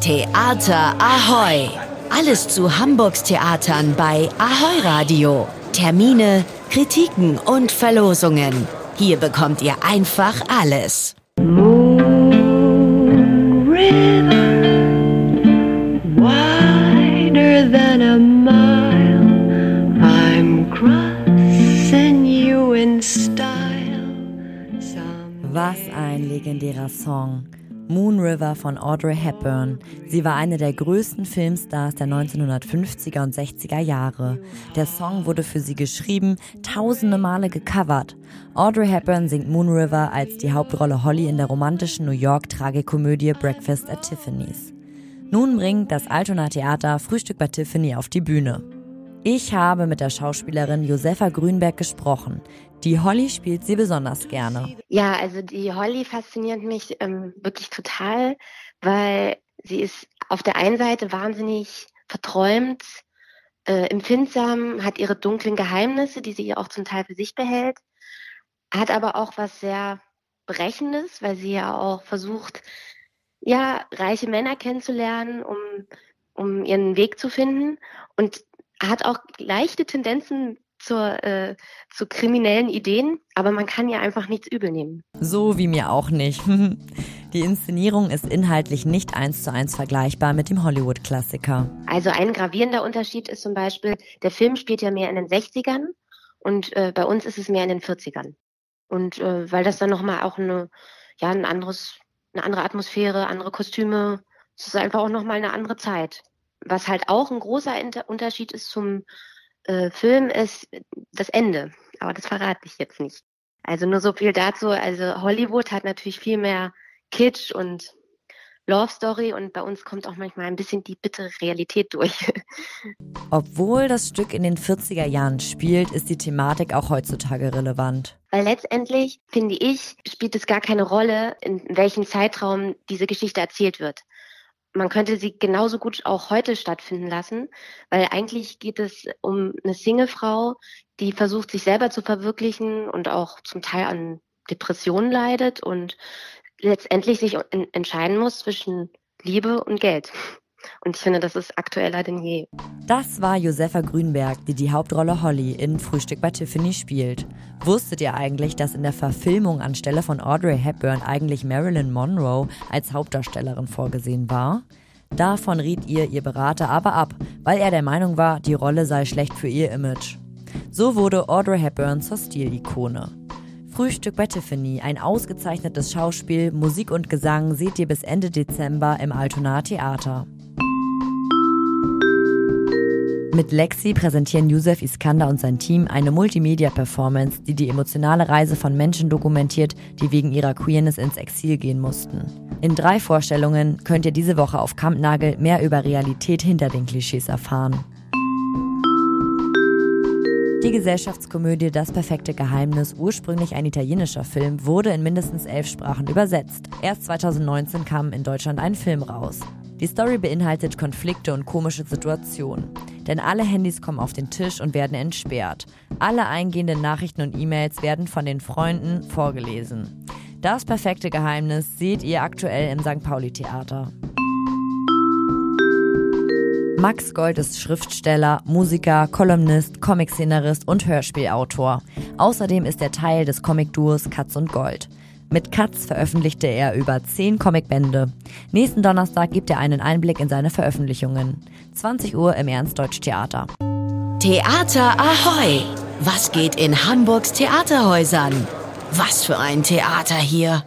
Theater Ahoy! Alles zu Hamburgs Theatern bei Ahoy Radio. Termine, Kritiken und Verlosungen. Hier bekommt ihr einfach alles. Moon River, wider than a mile. I'm crossing you in style. Was ein legendärer Song. Moon River von Audrey Hepburn. Sie war eine der größten Filmstars der 1950er und 60er Jahre. Der Song wurde für sie geschrieben, tausende Male gecovert. Audrey Hepburn singt Moon River als die Hauptrolle Holly in der romantischen New York-Tragikomödie Breakfast at Tiffany's. Nun bringt das Altona Theater Frühstück bei Tiffany auf die Bühne. Ich habe mit der Schauspielerin Josefa Grünberg gesprochen. Die Holly spielt sie besonders gerne. Ja, also die Holly fasziniert mich ähm, wirklich total, weil sie ist auf der einen Seite wahnsinnig verträumt, äh, empfindsam, hat ihre dunklen Geheimnisse, die sie auch zum Teil für sich behält, hat aber auch was sehr Brechendes, weil sie ja auch versucht, ja, reiche Männer kennenzulernen, um, um ihren Weg zu finden und hat auch leichte Tendenzen zur, äh, zu kriminellen Ideen, aber man kann ja einfach nichts übel nehmen. So wie mir auch nicht. Die Inszenierung ist inhaltlich nicht eins zu eins vergleichbar mit dem Hollywood-Klassiker. Also ein gravierender Unterschied ist zum Beispiel, der Film spielt ja mehr in den 60ern und äh, bei uns ist es mehr in den 40ern. Und äh, weil das dann nochmal auch eine, ja, ein anderes, eine andere Atmosphäre, andere Kostüme, es ist einfach auch nochmal eine andere Zeit. Was halt auch ein großer Inter Unterschied ist zum äh, Film, ist das Ende. Aber das verrate ich jetzt nicht. Also nur so viel dazu. Also Hollywood hat natürlich viel mehr Kitsch und Love Story und bei uns kommt auch manchmal ein bisschen die bittere Realität durch. Obwohl das Stück in den 40er Jahren spielt, ist die Thematik auch heutzutage relevant. Weil letztendlich, finde ich, spielt es gar keine Rolle, in welchem Zeitraum diese Geschichte erzählt wird. Man könnte sie genauso gut auch heute stattfinden lassen, weil eigentlich geht es um eine Singlefrau, die versucht, sich selber zu verwirklichen und auch zum Teil an Depressionen leidet und letztendlich sich en- entscheiden muss zwischen Liebe und Geld. Und ich finde, das ist aktueller denn je. Das war Josefa Grünberg, die die Hauptrolle Holly in Frühstück bei Tiffany spielt. Wusstet ihr eigentlich, dass in der Verfilmung anstelle von Audrey Hepburn eigentlich Marilyn Monroe als Hauptdarstellerin vorgesehen war? Davon riet ihr ihr Berater aber ab, weil er der Meinung war, die Rolle sei schlecht für ihr Image. So wurde Audrey Hepburn zur Stilikone. Frühstück bei Tiffany, ein ausgezeichnetes Schauspiel, Musik und Gesang seht ihr bis Ende Dezember im Altona Theater. Mit Lexi präsentieren Yusuf Iskander und sein Team eine Multimedia-Performance, die die emotionale Reise von Menschen dokumentiert, die wegen ihrer Queerness ins Exil gehen mussten. In drei Vorstellungen könnt ihr diese Woche auf Kampnagel mehr über Realität hinter den Klischees erfahren. Die Gesellschaftskomödie Das perfekte Geheimnis, ursprünglich ein italienischer Film, wurde in mindestens elf Sprachen übersetzt. Erst 2019 kam in Deutschland ein Film raus. Die Story beinhaltet Konflikte und komische Situationen. Denn alle Handys kommen auf den Tisch und werden entsperrt. Alle eingehenden Nachrichten und E-Mails werden von den Freunden vorgelesen. Das perfekte Geheimnis seht ihr aktuell im St. Pauli Theater. Max Gold ist Schriftsteller, Musiker, Kolumnist, Comicszenarist und Hörspielautor. Außerdem ist er Teil des Comicduos Katz und Gold. Mit Katz veröffentlichte er über zehn Comicbände. Nächsten Donnerstag gibt er einen Einblick in seine Veröffentlichungen. 20 Uhr im Ernst-Deutsch Theater. Theater Ahoy! Was geht in Hamburgs Theaterhäusern? Was für ein Theater hier!